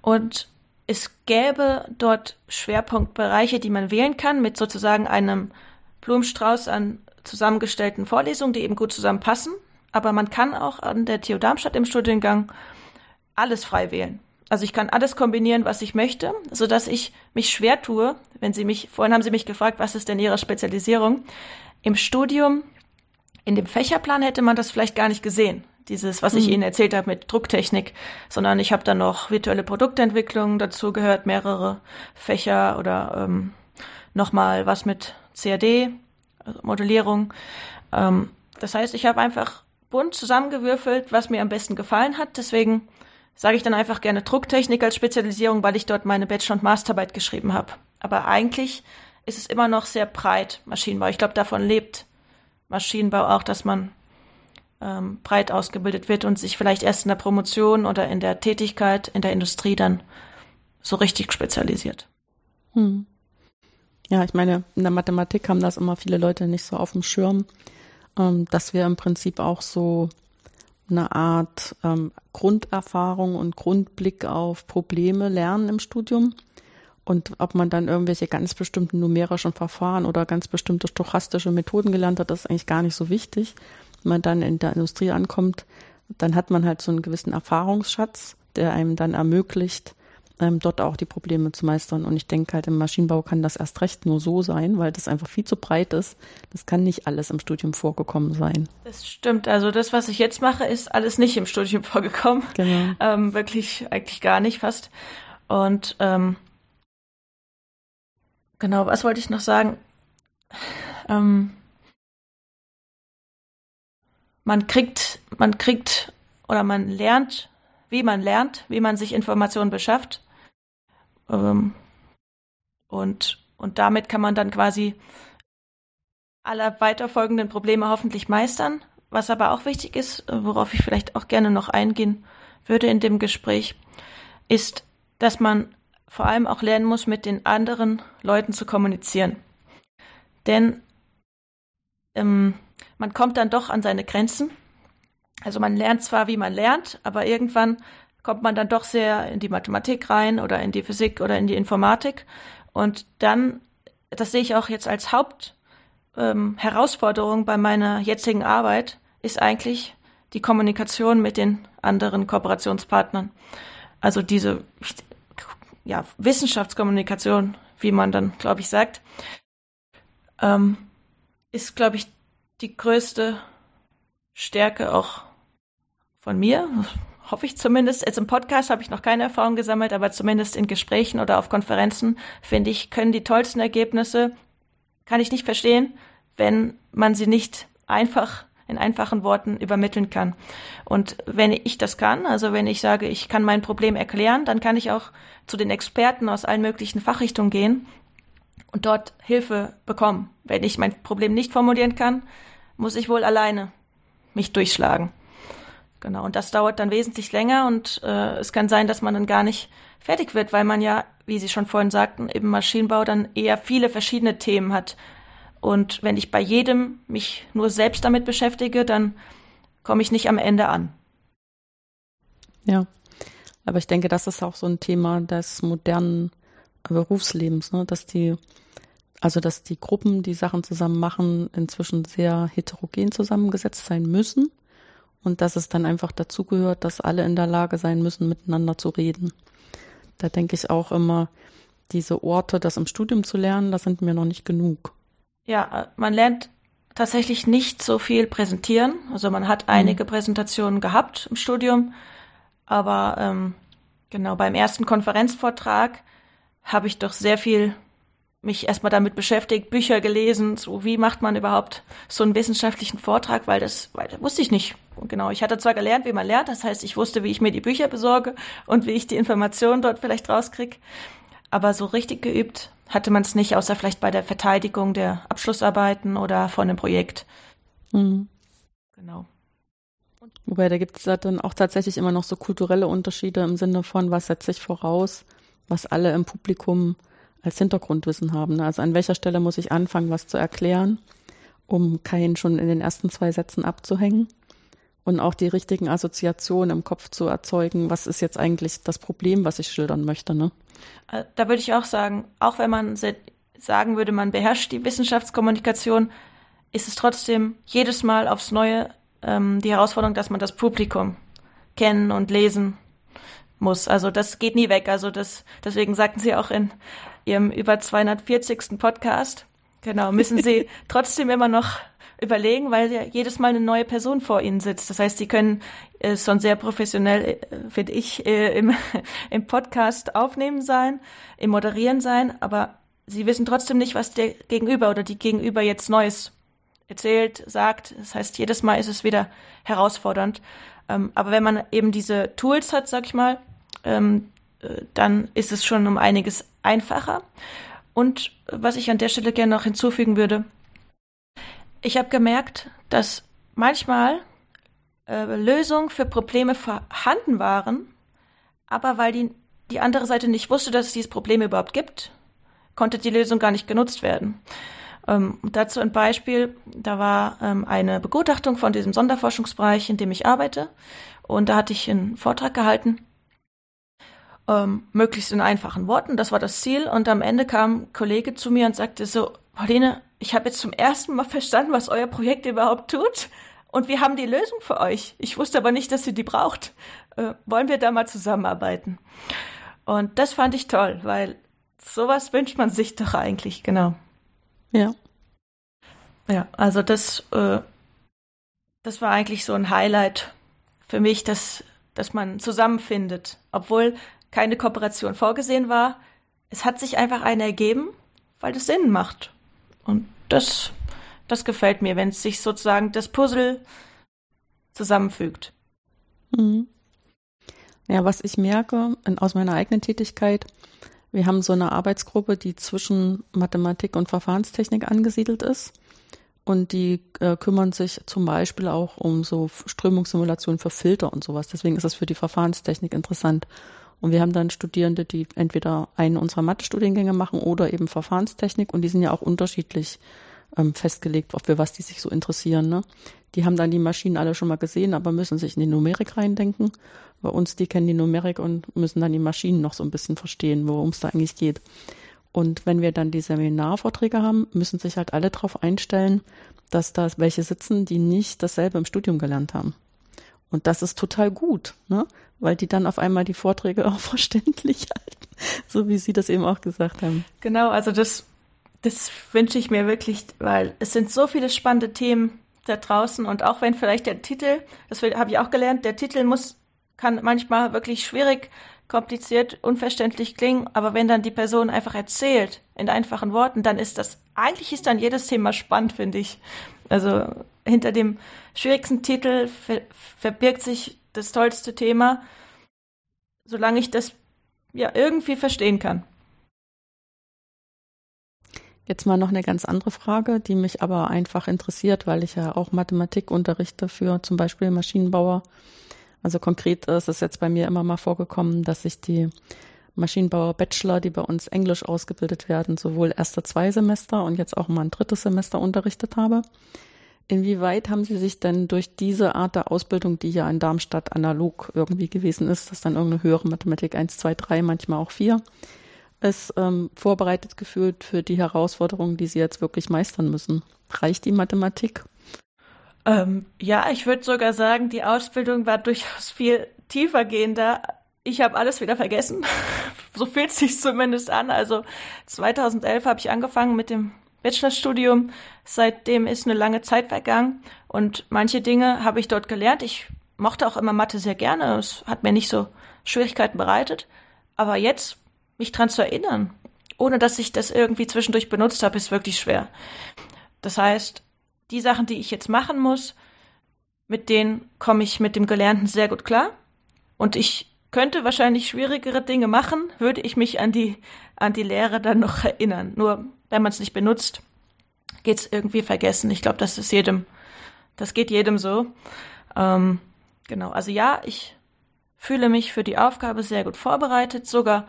Und es gäbe dort Schwerpunktbereiche, die man wählen kann, mit sozusagen einem Blumenstrauß an zusammengestellten Vorlesungen, die eben gut zusammenpassen. Aber man kann auch an der TU Darmstadt im Studiengang alles frei wählen. Also ich kann alles kombinieren, was ich möchte, so dass ich mich schwer tue, wenn Sie mich, vorhin haben Sie mich gefragt, was ist denn Ihre Spezialisierung? Im Studium, in dem Fächerplan hätte man das vielleicht gar nicht gesehen dieses, was ich mhm. Ihnen erzählt habe mit Drucktechnik, sondern ich habe dann noch virtuelle Produktentwicklung dazu gehört, mehrere Fächer oder ähm, nochmal was mit CAD, also Modellierung. Ähm, das heißt, ich habe einfach bunt zusammengewürfelt, was mir am besten gefallen hat. Deswegen sage ich dann einfach gerne Drucktechnik als Spezialisierung, weil ich dort meine Bachelor- und Masterarbeit geschrieben habe. Aber eigentlich ist es immer noch sehr breit, Maschinenbau. Ich glaube, davon lebt Maschinenbau auch, dass man ähm, breit ausgebildet wird und sich vielleicht erst in der Promotion oder in der Tätigkeit in der Industrie dann so richtig spezialisiert. Hm. Ja, ich meine, in der Mathematik haben das immer viele Leute nicht so auf dem Schirm, ähm, dass wir im Prinzip auch so eine Art ähm, Grunderfahrung und Grundblick auf Probleme lernen im Studium. Und ob man dann irgendwelche ganz bestimmten numerischen Verfahren oder ganz bestimmte stochastische Methoden gelernt hat, das ist eigentlich gar nicht so wichtig. Wenn man dann in der Industrie ankommt, dann hat man halt so einen gewissen Erfahrungsschatz, der einem dann ermöglicht, ähm, dort auch die Probleme zu meistern. Und ich denke halt, im Maschinenbau kann das erst recht nur so sein, weil das einfach viel zu breit ist. Das kann nicht alles im Studium vorgekommen sein. Das stimmt. Also das, was ich jetzt mache, ist alles nicht im Studium vorgekommen. Genau. Ähm, wirklich eigentlich gar nicht fast. Und ähm, genau, was wollte ich noch sagen? Ähm, man kriegt, man kriegt oder man lernt, wie man lernt, wie man sich Informationen beschafft. Ähm, und, und damit kann man dann quasi alle weiterfolgenden Probleme hoffentlich meistern. Was aber auch wichtig ist, worauf ich vielleicht auch gerne noch eingehen würde in dem Gespräch, ist, dass man vor allem auch lernen muss, mit den anderen Leuten zu kommunizieren. Denn ähm, man kommt dann doch an seine Grenzen. Also man lernt zwar, wie man lernt, aber irgendwann kommt man dann doch sehr in die Mathematik rein oder in die Physik oder in die Informatik. Und dann, das sehe ich auch jetzt als Hauptherausforderung ähm, bei meiner jetzigen Arbeit, ist eigentlich die Kommunikation mit den anderen Kooperationspartnern. Also diese ja, Wissenschaftskommunikation, wie man dann, glaube ich, sagt, ähm, ist, glaube ich, die größte Stärke auch von mir, hoffe ich zumindest. Jetzt im Podcast habe ich noch keine Erfahrung gesammelt, aber zumindest in Gesprächen oder auf Konferenzen, finde ich, können die tollsten Ergebnisse, kann ich nicht verstehen, wenn man sie nicht einfach in einfachen Worten übermitteln kann. Und wenn ich das kann, also wenn ich sage, ich kann mein Problem erklären, dann kann ich auch zu den Experten aus allen möglichen Fachrichtungen gehen und dort Hilfe bekommen. Wenn ich mein Problem nicht formulieren kann, muss ich wohl alleine mich durchschlagen. Genau, und das dauert dann wesentlich länger und äh, es kann sein, dass man dann gar nicht fertig wird, weil man ja, wie Sie schon vorhin sagten, im Maschinenbau dann eher viele verschiedene Themen hat. Und wenn ich bei jedem mich nur selbst damit beschäftige, dann komme ich nicht am Ende an. Ja, aber ich denke, das ist auch so ein Thema des modernen Berufslebens, ne? dass die, also dass die Gruppen, die Sachen zusammen machen, inzwischen sehr heterogen zusammengesetzt sein müssen und dass es dann einfach dazugehört, dass alle in der Lage sein müssen, miteinander zu reden. Da denke ich auch immer, diese Orte, das im Studium zu lernen, das sind mir noch nicht genug. Ja, man lernt tatsächlich nicht so viel präsentieren. Also man hat mhm. einige Präsentationen gehabt im Studium, aber ähm, genau beim ersten Konferenzvortrag habe ich doch sehr viel mich erstmal damit beschäftigt, Bücher gelesen, so wie macht man überhaupt so einen wissenschaftlichen Vortrag, weil das, weil das wusste ich nicht. Und genau, ich hatte zwar gelernt, wie man lernt, das heißt, ich wusste, wie ich mir die Bücher besorge und wie ich die Informationen dort vielleicht rauskriege, aber so richtig geübt hatte man es nicht, außer vielleicht bei der Verteidigung der Abschlussarbeiten oder von einem Projekt. Mhm. Genau. Wobei, da gibt es dann auch tatsächlich immer noch so kulturelle Unterschiede im Sinne von, was setze ich voraus, was alle im Publikum als Hintergrundwissen haben. Also an welcher Stelle muss ich anfangen, was zu erklären, um keinen schon in den ersten zwei Sätzen abzuhängen und auch die richtigen Assoziationen im Kopf zu erzeugen. Was ist jetzt eigentlich das Problem, was ich schildern möchte? Ne? Äh, da würde ich auch sagen, auch wenn man sagen würde, man beherrscht die Wissenschaftskommunikation, ist es trotzdem jedes Mal aufs Neue ähm, die Herausforderung, dass man das Publikum kennen und lesen muss. Also das geht nie weg. Also das, deswegen sagten Sie auch in Ihrem über 240. Podcast, genau, müssen Sie trotzdem immer noch überlegen, weil ja jedes Mal eine neue Person vor Ihnen sitzt. Das heißt, Sie können äh, schon sehr professionell, äh, finde ich, äh, im, im Podcast aufnehmen sein, im Moderieren sein, aber Sie wissen trotzdem nicht, was der Gegenüber oder die Gegenüber jetzt Neues erzählt, sagt. Das heißt, jedes Mal ist es wieder herausfordernd. Ähm, aber wenn man eben diese Tools hat, sag ich mal, ähm, äh, dann ist es schon um einiges einfacher. Und was ich an der Stelle gerne noch hinzufügen würde, ich habe gemerkt, dass manchmal äh, Lösungen für Probleme vorhanden waren, aber weil die, die andere Seite nicht wusste, dass es dieses Problem überhaupt gibt, konnte die Lösung gar nicht genutzt werden. Ähm, dazu ein Beispiel, da war ähm, eine Begutachtung von diesem Sonderforschungsbereich, in dem ich arbeite. Und da hatte ich einen Vortrag gehalten, ähm, möglichst in einfachen Worten, das war das Ziel. Und am Ende kam ein Kollege zu mir und sagte so, Pauline, ich habe jetzt zum ersten Mal verstanden, was euer Projekt überhaupt tut. Und wir haben die Lösung für euch. Ich wusste aber nicht, dass ihr die braucht. Äh, wollen wir da mal zusammenarbeiten? Und das fand ich toll, weil sowas wünscht man sich doch eigentlich, genau. Ja. Ja, also das, äh, das war eigentlich so ein Highlight für mich, dass, dass man zusammenfindet, obwohl keine Kooperation vorgesehen war. Es hat sich einfach eine ergeben, weil das Sinn macht. Und das, das gefällt mir, wenn es sich sozusagen das Puzzle zusammenfügt. Mhm. Ja, was ich merke aus meiner eigenen Tätigkeit, wir haben so eine Arbeitsgruppe, die zwischen Mathematik und Verfahrenstechnik angesiedelt ist. Und die äh, kümmern sich zum Beispiel auch um so Strömungssimulationen für Filter und sowas. Deswegen ist das für die Verfahrenstechnik interessant. Und wir haben dann Studierende, die entweder einen unserer Mathe-Studiengänge machen oder eben Verfahrenstechnik. Und die sind ja auch unterschiedlich ähm, festgelegt, für was die sich so interessieren. Ne? Die haben dann die Maschinen alle schon mal gesehen, aber müssen sich in die Numerik reindenken. Bei uns, die kennen die Numerik und müssen dann die Maschinen noch so ein bisschen verstehen, worum es da eigentlich geht. Und wenn wir dann die Seminarvorträge haben, müssen sich halt alle darauf einstellen, dass da welche sitzen, die nicht dasselbe im Studium gelernt haben. Und das ist total gut, ne? Weil die dann auf einmal die Vorträge auch verständlich halten, so wie Sie das eben auch gesagt haben. Genau, also das, das wünsche ich mir wirklich, weil es sind so viele spannende Themen da draußen und auch wenn vielleicht der Titel, das habe ich auch gelernt, der Titel muss kann manchmal wirklich schwierig, kompliziert, unverständlich klingen, aber wenn dann die Person einfach erzählt in einfachen Worten, dann ist das, eigentlich ist dann jedes Thema spannend, finde ich. Also hinter dem schwierigsten Titel ver verbirgt sich das tollste Thema, solange ich das ja irgendwie verstehen kann. Jetzt mal noch eine ganz andere Frage, die mich aber einfach interessiert, weil ich ja auch Mathematik unterrichte für zum Beispiel Maschinenbauer also konkret ist es jetzt bei mir immer mal vorgekommen, dass ich die Maschinenbauer-Bachelor, die bei uns Englisch ausgebildet werden, sowohl erste zwei Semester und jetzt auch mal ein drittes Semester unterrichtet habe. Inwieweit haben Sie sich denn durch diese Art der Ausbildung, die ja in Darmstadt analog irgendwie gewesen ist, dass dann irgendeine höhere Mathematik 1, 2, 3, manchmal auch 4, ist ähm, vorbereitet gefühlt für die Herausforderungen, die Sie jetzt wirklich meistern müssen? Reicht die Mathematik? Ähm, ja, ich würde sogar sagen, die Ausbildung war durchaus viel tiefergehender. Ich habe alles wieder vergessen. so fühlt es sich zumindest an. Also 2011 habe ich angefangen mit dem Bachelorstudium. Seitdem ist eine lange Zeit vergangen und manche Dinge habe ich dort gelernt. Ich mochte auch immer Mathe sehr gerne. Es hat mir nicht so Schwierigkeiten bereitet. Aber jetzt mich dran zu erinnern, ohne dass ich das irgendwie zwischendurch benutzt habe, ist wirklich schwer. Das heißt, die Sachen, die ich jetzt machen muss, mit denen komme ich mit dem Gelernten sehr gut klar. Und ich könnte wahrscheinlich schwierigere Dinge machen, würde ich mich an die, an die Lehre dann noch erinnern. Nur wenn man es nicht benutzt, geht es irgendwie vergessen. Ich glaube, das ist jedem, das geht jedem so. Ähm, genau, also ja, ich fühle mich für die Aufgabe sehr gut vorbereitet. Sogar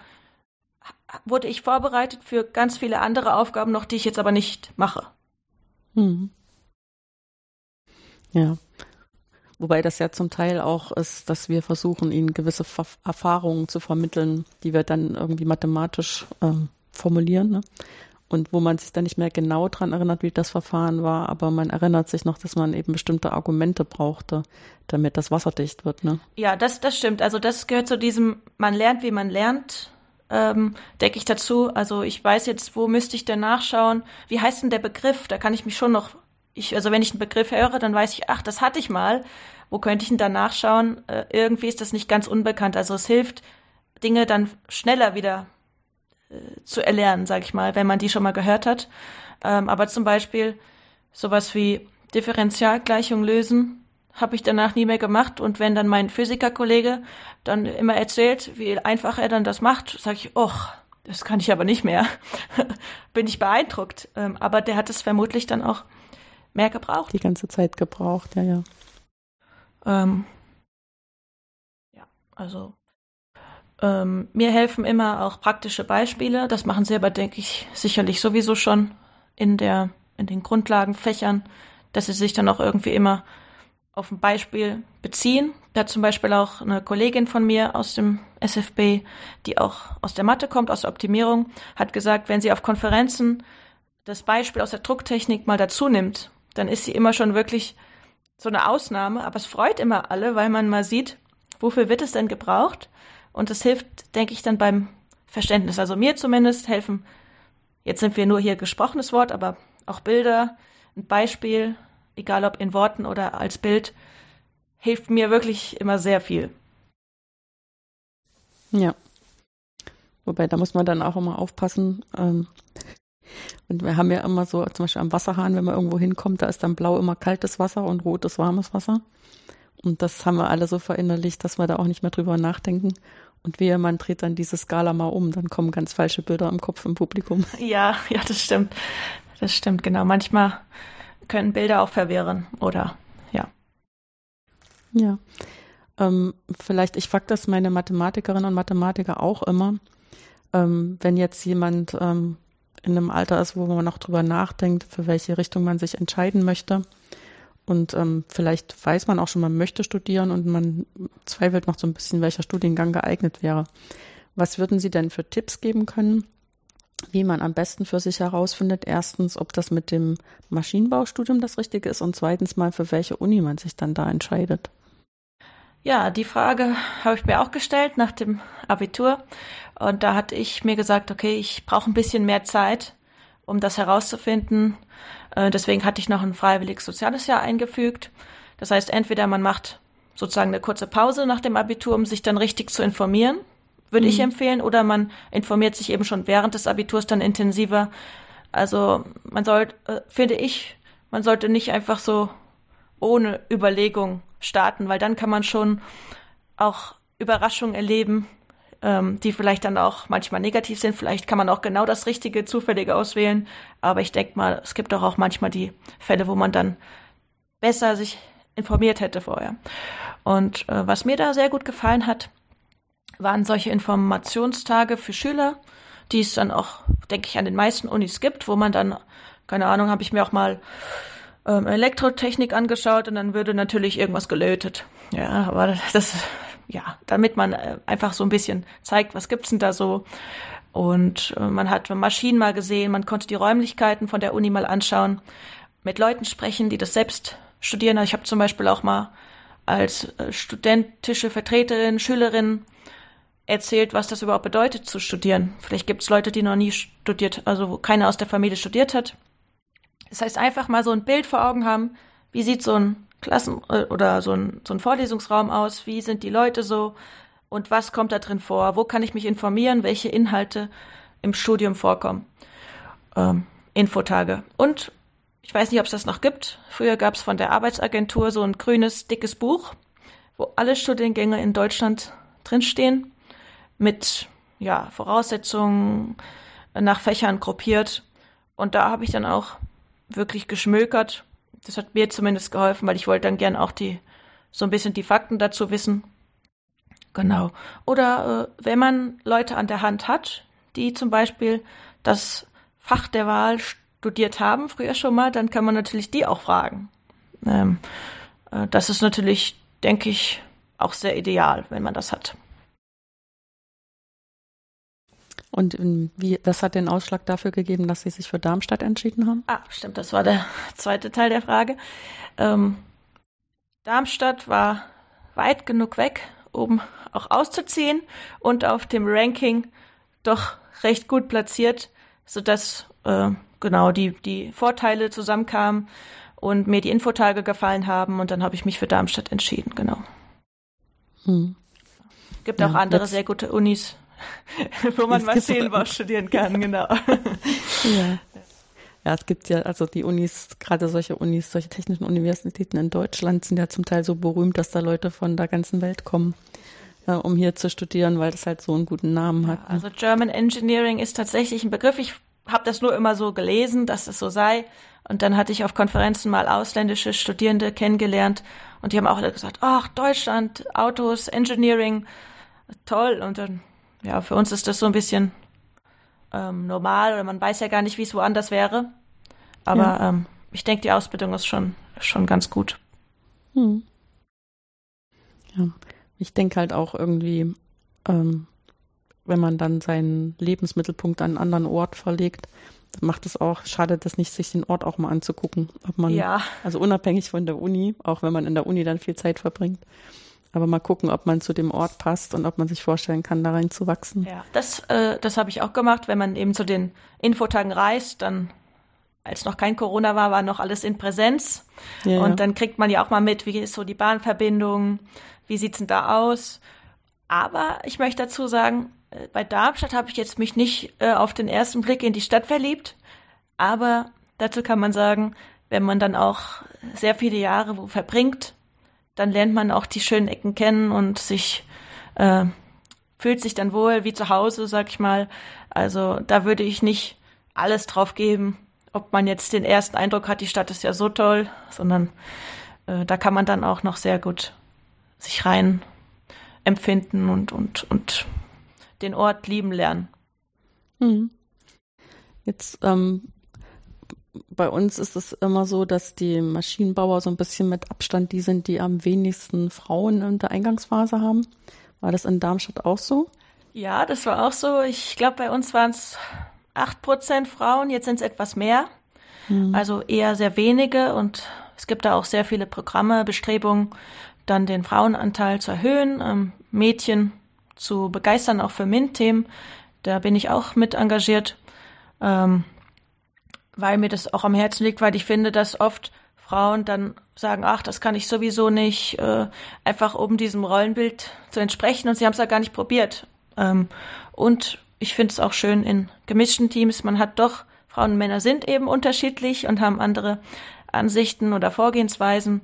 wurde ich vorbereitet für ganz viele andere Aufgaben noch, die ich jetzt aber nicht mache. Hm. Ja. Wobei das ja zum Teil auch ist, dass wir versuchen, ihnen gewisse Ver Erfahrungen zu vermitteln, die wir dann irgendwie mathematisch ähm, formulieren. Ne? Und wo man sich dann nicht mehr genau dran erinnert, wie das Verfahren war, aber man erinnert sich noch, dass man eben bestimmte Argumente brauchte, damit das wasserdicht wird. Ne? Ja, das, das stimmt. Also das gehört zu diesem, man lernt, wie man lernt, ähm, decke ich dazu. Also ich weiß jetzt, wo müsste ich denn nachschauen? Wie heißt denn der Begriff? Da kann ich mich schon noch ich, also wenn ich einen Begriff höre, dann weiß ich, ach, das hatte ich mal. Wo könnte ich denn da nachschauen? Äh, irgendwie ist das nicht ganz unbekannt. Also es hilft, Dinge dann schneller wieder äh, zu erlernen, sag ich mal, wenn man die schon mal gehört hat. Ähm, aber zum Beispiel sowas wie Differentialgleichung lösen, habe ich danach nie mehr gemacht. Und wenn dann mein Physikerkollege dann immer erzählt, wie einfach er dann das macht, sage ich, och, das kann ich aber nicht mehr. Bin ich beeindruckt. Ähm, aber der hat es vermutlich dann auch mehr gebraucht. Die ganze Zeit gebraucht, ja, ja. Ähm, ja, also ähm, mir helfen immer auch praktische Beispiele. Das machen Sie aber, denke ich, sicherlich sowieso schon in der in den Grundlagenfächern, dass sie sich dann auch irgendwie immer auf ein Beispiel beziehen. Da hat zum Beispiel auch eine Kollegin von mir aus dem SFB, die auch aus der Mathe kommt, aus der Optimierung, hat gesagt, wenn sie auf Konferenzen das Beispiel aus der Drucktechnik mal dazu nimmt, dann ist sie immer schon wirklich so eine Ausnahme, aber es freut immer alle, weil man mal sieht, wofür wird es denn gebraucht? Und es hilft, denke ich, dann beim Verständnis. Also mir zumindest helfen, jetzt sind wir nur hier gesprochenes Wort, aber auch Bilder, ein Beispiel, egal ob in Worten oder als Bild, hilft mir wirklich immer sehr viel. Ja. Wobei, da muss man dann auch immer aufpassen. Ähm, und wir haben ja immer so, zum Beispiel am Wasserhahn, wenn man irgendwo hinkommt, da ist dann blau immer kaltes Wasser und rotes warmes Wasser. Und das haben wir alle so verinnerlicht, dass wir da auch nicht mehr drüber nachdenken. Und wehe, man dreht dann diese Skala mal um, dann kommen ganz falsche Bilder im Kopf im Publikum. Ja, ja, das stimmt. Das stimmt, genau. Manchmal können Bilder auch verwirren oder ja. Ja. Ähm, vielleicht, ich frage das meine Mathematikerinnen und Mathematiker auch immer. Ähm, wenn jetzt jemand ähm, in einem Alter ist, wo man noch drüber nachdenkt, für welche Richtung man sich entscheiden möchte. Und ähm, vielleicht weiß man auch schon, man möchte studieren und man zweifelt noch so ein bisschen, welcher Studiengang geeignet wäre. Was würden Sie denn für Tipps geben können, wie man am besten für sich herausfindet, erstens, ob das mit dem Maschinenbaustudium das Richtige ist und zweitens mal, für welche Uni man sich dann da entscheidet. Ja, die Frage habe ich mir auch gestellt nach dem Abitur. Und da hatte ich mir gesagt, okay, ich brauche ein bisschen mehr Zeit, um das herauszufinden. Äh, deswegen hatte ich noch ein freiwilliges soziales Jahr eingefügt. Das heißt, entweder man macht sozusagen eine kurze Pause nach dem Abitur, um sich dann richtig zu informieren würde mhm. ich empfehlen. Oder man informiert sich eben schon während des Abiturs dann intensiver. Also man sollte, äh, finde ich, man sollte nicht einfach so ohne Überlegung starten, weil dann kann man schon auch Überraschungen erleben, ähm, die vielleicht dann auch manchmal negativ sind. Vielleicht kann man auch genau das Richtige zufällig auswählen. Aber ich denke mal, es gibt doch auch manchmal die Fälle, wo man dann besser sich informiert hätte vorher. Und äh, was mir da sehr gut gefallen hat, waren solche Informationstage für Schüler, die es dann auch, denke ich, an den meisten Unis gibt, wo man dann, keine Ahnung, habe ich mir auch mal ähm, Elektrotechnik angeschaut und dann würde natürlich irgendwas gelötet. Ja, aber das, ja, damit man äh, einfach so ein bisschen zeigt, was gibt's denn da so. Und äh, man hat Maschinen mal gesehen, man konnte die Räumlichkeiten von der Uni mal anschauen, mit Leuten sprechen, die das selbst studieren. Ich habe zum Beispiel auch mal als äh, studentische Vertreterin, Schülerin erzählt, was das überhaupt bedeutet zu studieren. Vielleicht gibt es Leute, die noch nie studiert, also wo keiner aus der Familie studiert hat. Das heißt, einfach mal so ein Bild vor Augen haben, wie sieht so ein Klassen- äh, oder so ein, so ein Vorlesungsraum aus, wie sind die Leute so und was kommt da drin vor, wo kann ich mich informieren, welche Inhalte im Studium vorkommen. Ähm, Infotage. Und ich weiß nicht, ob es das noch gibt. Früher gab es von der Arbeitsagentur so ein grünes, dickes Buch, wo alle Studiengänge in Deutschland drinstehen mit ja, Voraussetzungen nach Fächern gruppiert. Und da habe ich dann auch wirklich geschmökert. Das hat mir zumindest geholfen, weil ich wollte dann gern auch die so ein bisschen die Fakten dazu wissen. Genau. Oder äh, wenn man Leute an der Hand hat, die zum Beispiel das Fach der Wahl studiert haben, früher schon mal, dann kann man natürlich die auch fragen. Ähm, äh, das ist natürlich, denke ich, auch sehr ideal, wenn man das hat. Und ähm, wie, das hat den Ausschlag dafür gegeben, dass Sie sich für Darmstadt entschieden haben? Ah, stimmt, das war der zweite Teil der Frage. Ähm, Darmstadt war weit genug weg, um auch auszuziehen und auf dem Ranking doch recht gut platziert, sodass äh, genau die, die Vorteile zusammenkamen und mir die Infotage gefallen haben und dann habe ich mich für Darmstadt entschieden, genau. Hm. Gibt ja, auch andere sehr gute Unis, Wo man Maschinenbau studieren kann, genau. ja. Ja, es gibt ja, also die Unis, gerade solche Unis, solche technischen Universitäten in Deutschland sind ja zum Teil so berühmt, dass da Leute von der ganzen Welt kommen, ja, um hier zu studieren, weil das halt so einen guten Namen hat. Ja, also German Engineering ist tatsächlich ein Begriff. Ich habe das nur immer so gelesen, dass es so sei. Und dann hatte ich auf Konferenzen mal ausländische Studierende kennengelernt und die haben auch alle gesagt, ach, Deutschland, Autos, Engineering, toll. Und dann ja, für uns ist das so ein bisschen ähm, normal oder man weiß ja gar nicht, wie es woanders wäre. Aber ja. ähm, ich denke, die Ausbildung ist schon, schon ganz gut. Hm. Ja, ich denke halt auch irgendwie, ähm, wenn man dann seinen Lebensmittelpunkt an einen anderen Ort verlegt, macht es auch, schadet es nicht, sich den Ort auch mal anzugucken. Ob man, ja. also unabhängig von der Uni, auch wenn man in der Uni dann viel Zeit verbringt. Aber mal gucken, ob man zu dem Ort passt und ob man sich vorstellen kann, da reinzuwachsen. Ja, das, äh, das habe ich auch gemacht. Wenn man eben zu den Infotagen reist, dann, als noch kein Corona war, war noch alles in Präsenz. Ja, und dann kriegt man ja auch mal mit, wie ist so die Bahnverbindung, wie sieht's denn da aus. Aber ich möchte dazu sagen, äh, bei Darmstadt habe ich jetzt mich nicht äh, auf den ersten Blick in die Stadt verliebt. Aber dazu kann man sagen, wenn man dann auch sehr viele Jahre wo verbringt, dann lernt man auch die schönen Ecken kennen und sich äh, fühlt sich dann wohl wie zu Hause, sag ich mal. Also da würde ich nicht alles drauf geben, ob man jetzt den ersten Eindruck hat, die Stadt ist ja so toll, sondern äh, da kann man dann auch noch sehr gut sich rein empfinden und, und, und den Ort lieben lernen. Hm. Jetzt ähm, bei uns ist es immer so, dass die Maschinenbauer so ein bisschen mit Abstand die sind, die am wenigsten Frauen in der Eingangsphase haben. War das in Darmstadt auch so? Ja, das war auch so. Ich glaube, bei uns waren es acht Prozent Frauen, jetzt sind es etwas mehr. Mhm. Also eher sehr wenige und es gibt da auch sehr viele Programme, Bestrebungen, dann den Frauenanteil zu erhöhen, ähm, Mädchen zu begeistern, auch für MINT-Themen. Da bin ich auch mit engagiert. Ähm, weil mir das auch am Herzen liegt, weil ich finde, dass oft Frauen dann sagen, ach, das kann ich sowieso nicht, äh, einfach um diesem Rollenbild zu entsprechen und sie haben es ja gar nicht probiert. Ähm, und ich finde es auch schön in gemischten Teams, man hat doch, Frauen und Männer sind eben unterschiedlich und haben andere Ansichten oder Vorgehensweisen.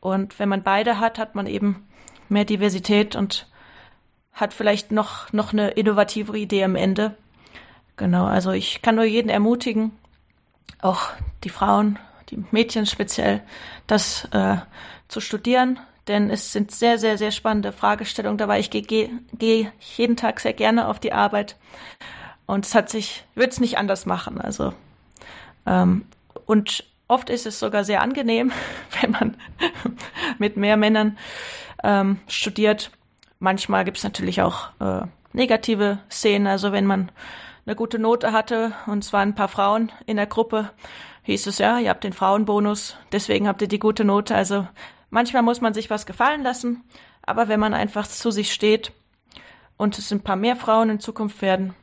Und wenn man beide hat, hat man eben mehr Diversität und hat vielleicht noch, noch eine innovativere Idee am Ende. Genau, also ich kann nur jeden ermutigen, auch die Frauen, die Mädchen speziell, das äh, zu studieren, denn es sind sehr, sehr, sehr spannende Fragestellungen dabei. Ich gehe geh, geh jeden Tag sehr gerne auf die Arbeit und es hat sich, wird es nicht anders machen. Also ähm, und oft ist es sogar sehr angenehm, wenn man mit mehr Männern ähm, studiert. Manchmal gibt es natürlich auch äh, negative Szenen, also wenn man eine gute Note hatte und waren ein paar Frauen in der Gruppe, hieß es ja, ihr habt den Frauenbonus, deswegen habt ihr die gute Note. Also manchmal muss man sich was gefallen lassen, aber wenn man einfach zu sich steht und es ein paar mehr Frauen in Zukunft werden,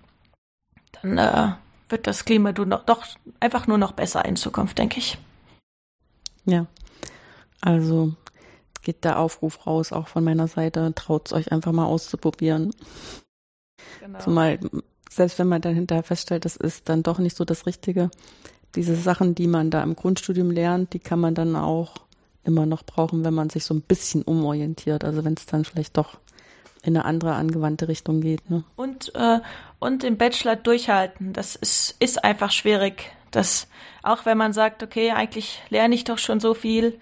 dann äh, wird das Klima doch einfach nur noch besser in Zukunft, denke ich. Ja, also geht der Aufruf raus, auch von meiner Seite, traut es euch einfach mal auszuprobieren. Genau. Zumal selbst wenn man dann hinterher feststellt, das ist dann doch nicht so das Richtige, diese Sachen, die man da im Grundstudium lernt, die kann man dann auch immer noch brauchen, wenn man sich so ein bisschen umorientiert. Also wenn es dann vielleicht doch in eine andere angewandte Richtung geht. Ne? Und, äh, und im Bachelor durchhalten. Das ist, ist einfach schwierig. Das, auch wenn man sagt, okay, eigentlich lerne ich doch schon so viel,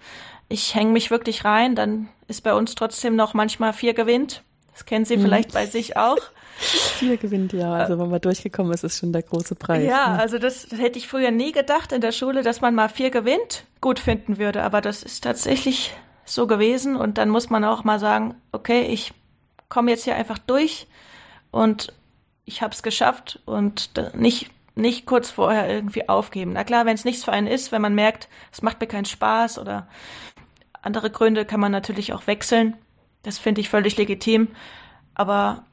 ich hänge mich wirklich rein, dann ist bei uns trotzdem noch manchmal vier gewinnt. Das kennen Sie vielleicht bei sich auch. Vier gewinnt ja. Also wenn man durchgekommen ist, ist schon der große Preis. Ja, ne? also das, das hätte ich früher nie gedacht in der Schule, dass man mal vier gewinnt, gut finden würde. Aber das ist tatsächlich so gewesen. Und dann muss man auch mal sagen, okay, ich komme jetzt hier einfach durch und ich habe es geschafft und nicht nicht kurz vorher irgendwie aufgeben. Na klar, wenn es nichts für einen ist, wenn man merkt, es macht mir keinen Spaß oder andere Gründe, kann man natürlich auch wechseln. Das finde ich völlig legitim. Aber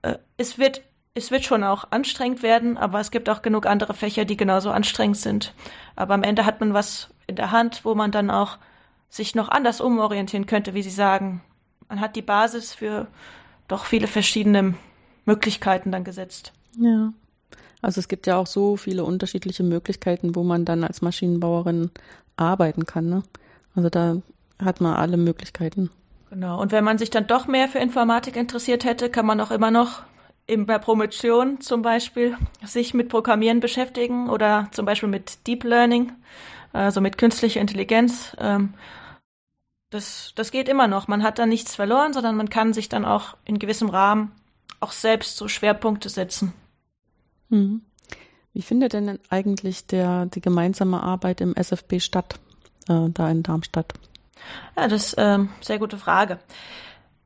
äh, es wird es wird schon auch anstrengend werden, aber es gibt auch genug andere Fächer, die genauso anstrengend sind. Aber am Ende hat man was in der Hand, wo man dann auch sich noch anders umorientieren könnte, wie Sie sagen. Man hat die Basis für doch viele verschiedene Möglichkeiten dann gesetzt. Ja. Also es gibt ja auch so viele unterschiedliche Möglichkeiten, wo man dann als Maschinenbauerin arbeiten kann. Ne? Also da hat man alle Möglichkeiten. Genau. Und wenn man sich dann doch mehr für Informatik interessiert hätte, kann man auch immer noch in der Promotion zum Beispiel sich mit Programmieren beschäftigen oder zum Beispiel mit Deep Learning, also mit künstlicher Intelligenz. Ähm, das, das geht immer noch. Man hat da nichts verloren, sondern man kann sich dann auch in gewissem Rahmen auch selbst so Schwerpunkte setzen. Mhm. Wie findet denn eigentlich der, die gemeinsame Arbeit im SFB statt, äh, da in Darmstadt? Ja, das ist eine ähm, sehr gute Frage.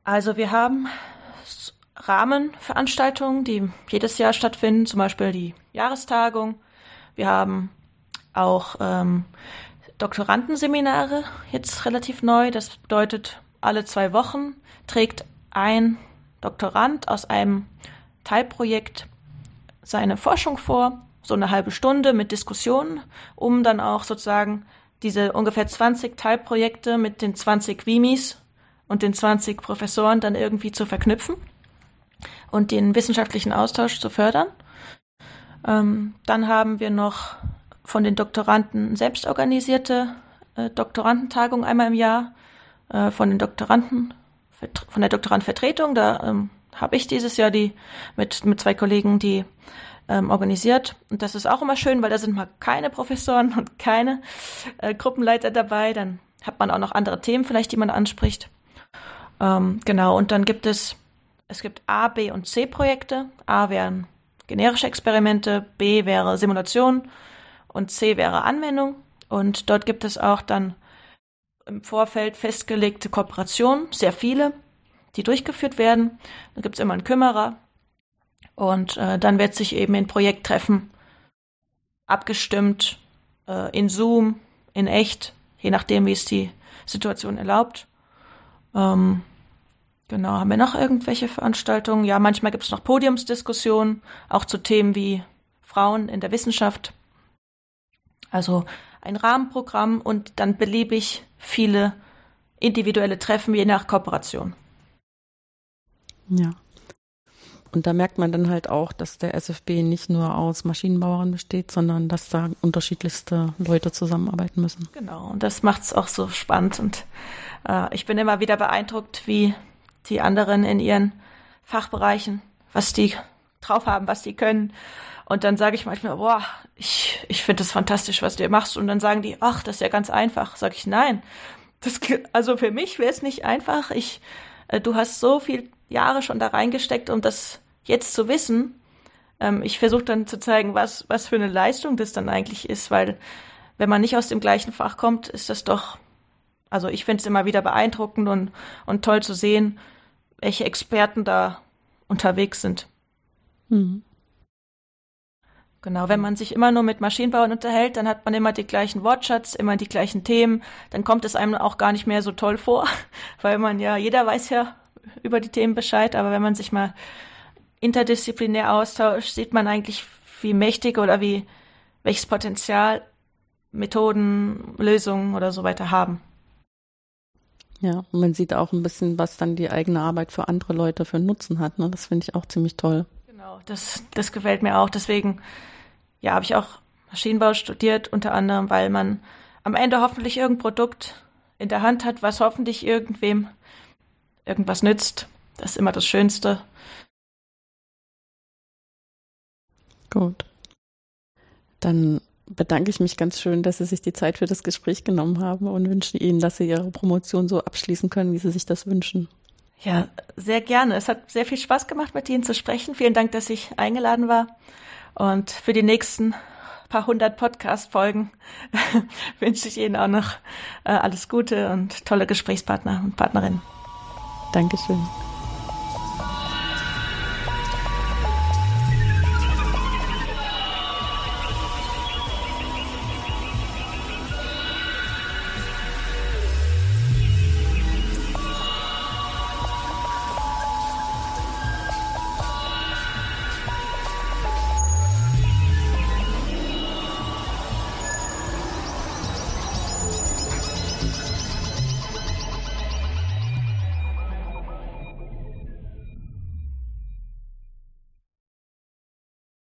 Also wir haben Rahmenveranstaltungen, die jedes Jahr stattfinden, zum Beispiel die Jahrestagung. Wir haben auch ähm, Doktorandenseminare, jetzt relativ neu. Das bedeutet, alle zwei Wochen trägt ein Doktorand aus einem Teilprojekt seine Forschung vor, so eine halbe Stunde mit Diskussionen, um dann auch sozusagen diese ungefähr 20 Teilprojekte mit den 20 Vimis und den 20 Professoren dann irgendwie zu verknüpfen und den wissenschaftlichen Austausch zu fördern. Ähm, dann haben wir noch von den Doktoranden selbst organisierte äh, Doktorandentagung einmal im Jahr, äh, von den Doktoranden, von der Doktorandvertretung. Da ähm, habe ich dieses Jahr die mit, mit zwei Kollegen die ähm, organisiert. Und das ist auch immer schön, weil da sind mal keine Professoren und keine äh, Gruppenleiter dabei. Dann hat man auch noch andere Themen vielleicht, die man anspricht. Ähm, genau, und dann gibt es, es gibt A, B und C Projekte. A wären generische Experimente, B wäre Simulation und C wäre Anwendung. Und dort gibt es auch dann im Vorfeld festgelegte Kooperationen, sehr viele, die durchgeführt werden. Da gibt es immer einen Kümmerer, und äh, dann wird sich eben in Projekttreffen abgestimmt, äh, in Zoom, in echt, je nachdem, wie es die Situation erlaubt. Ähm, genau, haben wir noch irgendwelche Veranstaltungen? Ja, manchmal gibt es noch Podiumsdiskussionen, auch zu Themen wie Frauen in der Wissenschaft. Also ein Rahmenprogramm und dann beliebig viele individuelle Treffen je nach Kooperation. Ja. Und da merkt man dann halt auch, dass der SFB nicht nur aus Maschinenbauern besteht, sondern dass da unterschiedlichste Leute zusammenarbeiten müssen. Genau, und das macht es auch so spannend. Und äh, ich bin immer wieder beeindruckt, wie die anderen in ihren Fachbereichen, was die drauf haben, was die können. Und dann sage ich manchmal, boah, ich, ich finde das fantastisch, was du machst. Und dann sagen die, ach, das ist ja ganz einfach. Sag ich, nein. Das, also für mich wäre es nicht einfach. Ich, äh, du hast so viel Jahre schon da reingesteckt, um das jetzt zu wissen. Ähm, ich versuche dann zu zeigen, was, was für eine Leistung das dann eigentlich ist, weil wenn man nicht aus dem gleichen Fach kommt, ist das doch, also ich finde es immer wieder beeindruckend und, und toll zu sehen, welche Experten da unterwegs sind. Mhm. Genau, wenn man sich immer nur mit Maschinenbauern unterhält, dann hat man immer die gleichen Wortschatz, immer die gleichen Themen, dann kommt es einem auch gar nicht mehr so toll vor, weil man ja, jeder weiß ja, über die Themen Bescheid, aber wenn man sich mal interdisziplinär austauscht, sieht man eigentlich, wie mächtig oder wie welches Potenzial Methoden, Lösungen oder so weiter haben. Ja, und man sieht auch ein bisschen, was dann die eigene Arbeit für andere Leute für einen Nutzen hat. Ne? Das finde ich auch ziemlich toll. Genau, das, das gefällt mir auch. Deswegen, ja, habe ich auch Maschinenbau studiert, unter anderem, weil man am Ende hoffentlich irgendein Produkt in der Hand hat, was hoffentlich irgendwem irgendwas nützt. Das ist immer das Schönste. Gut. Dann bedanke ich mich ganz schön, dass Sie sich die Zeit für das Gespräch genommen haben und wünsche Ihnen, dass Sie Ihre Promotion so abschließen können, wie Sie sich das wünschen. Ja, sehr gerne. Es hat sehr viel Spaß gemacht, mit Ihnen zu sprechen. Vielen Dank, dass ich eingeladen war. Und für die nächsten paar hundert Podcast-Folgen wünsche ich Ihnen auch noch äh, alles Gute und tolle Gesprächspartner und Partnerinnen. Dankeschön.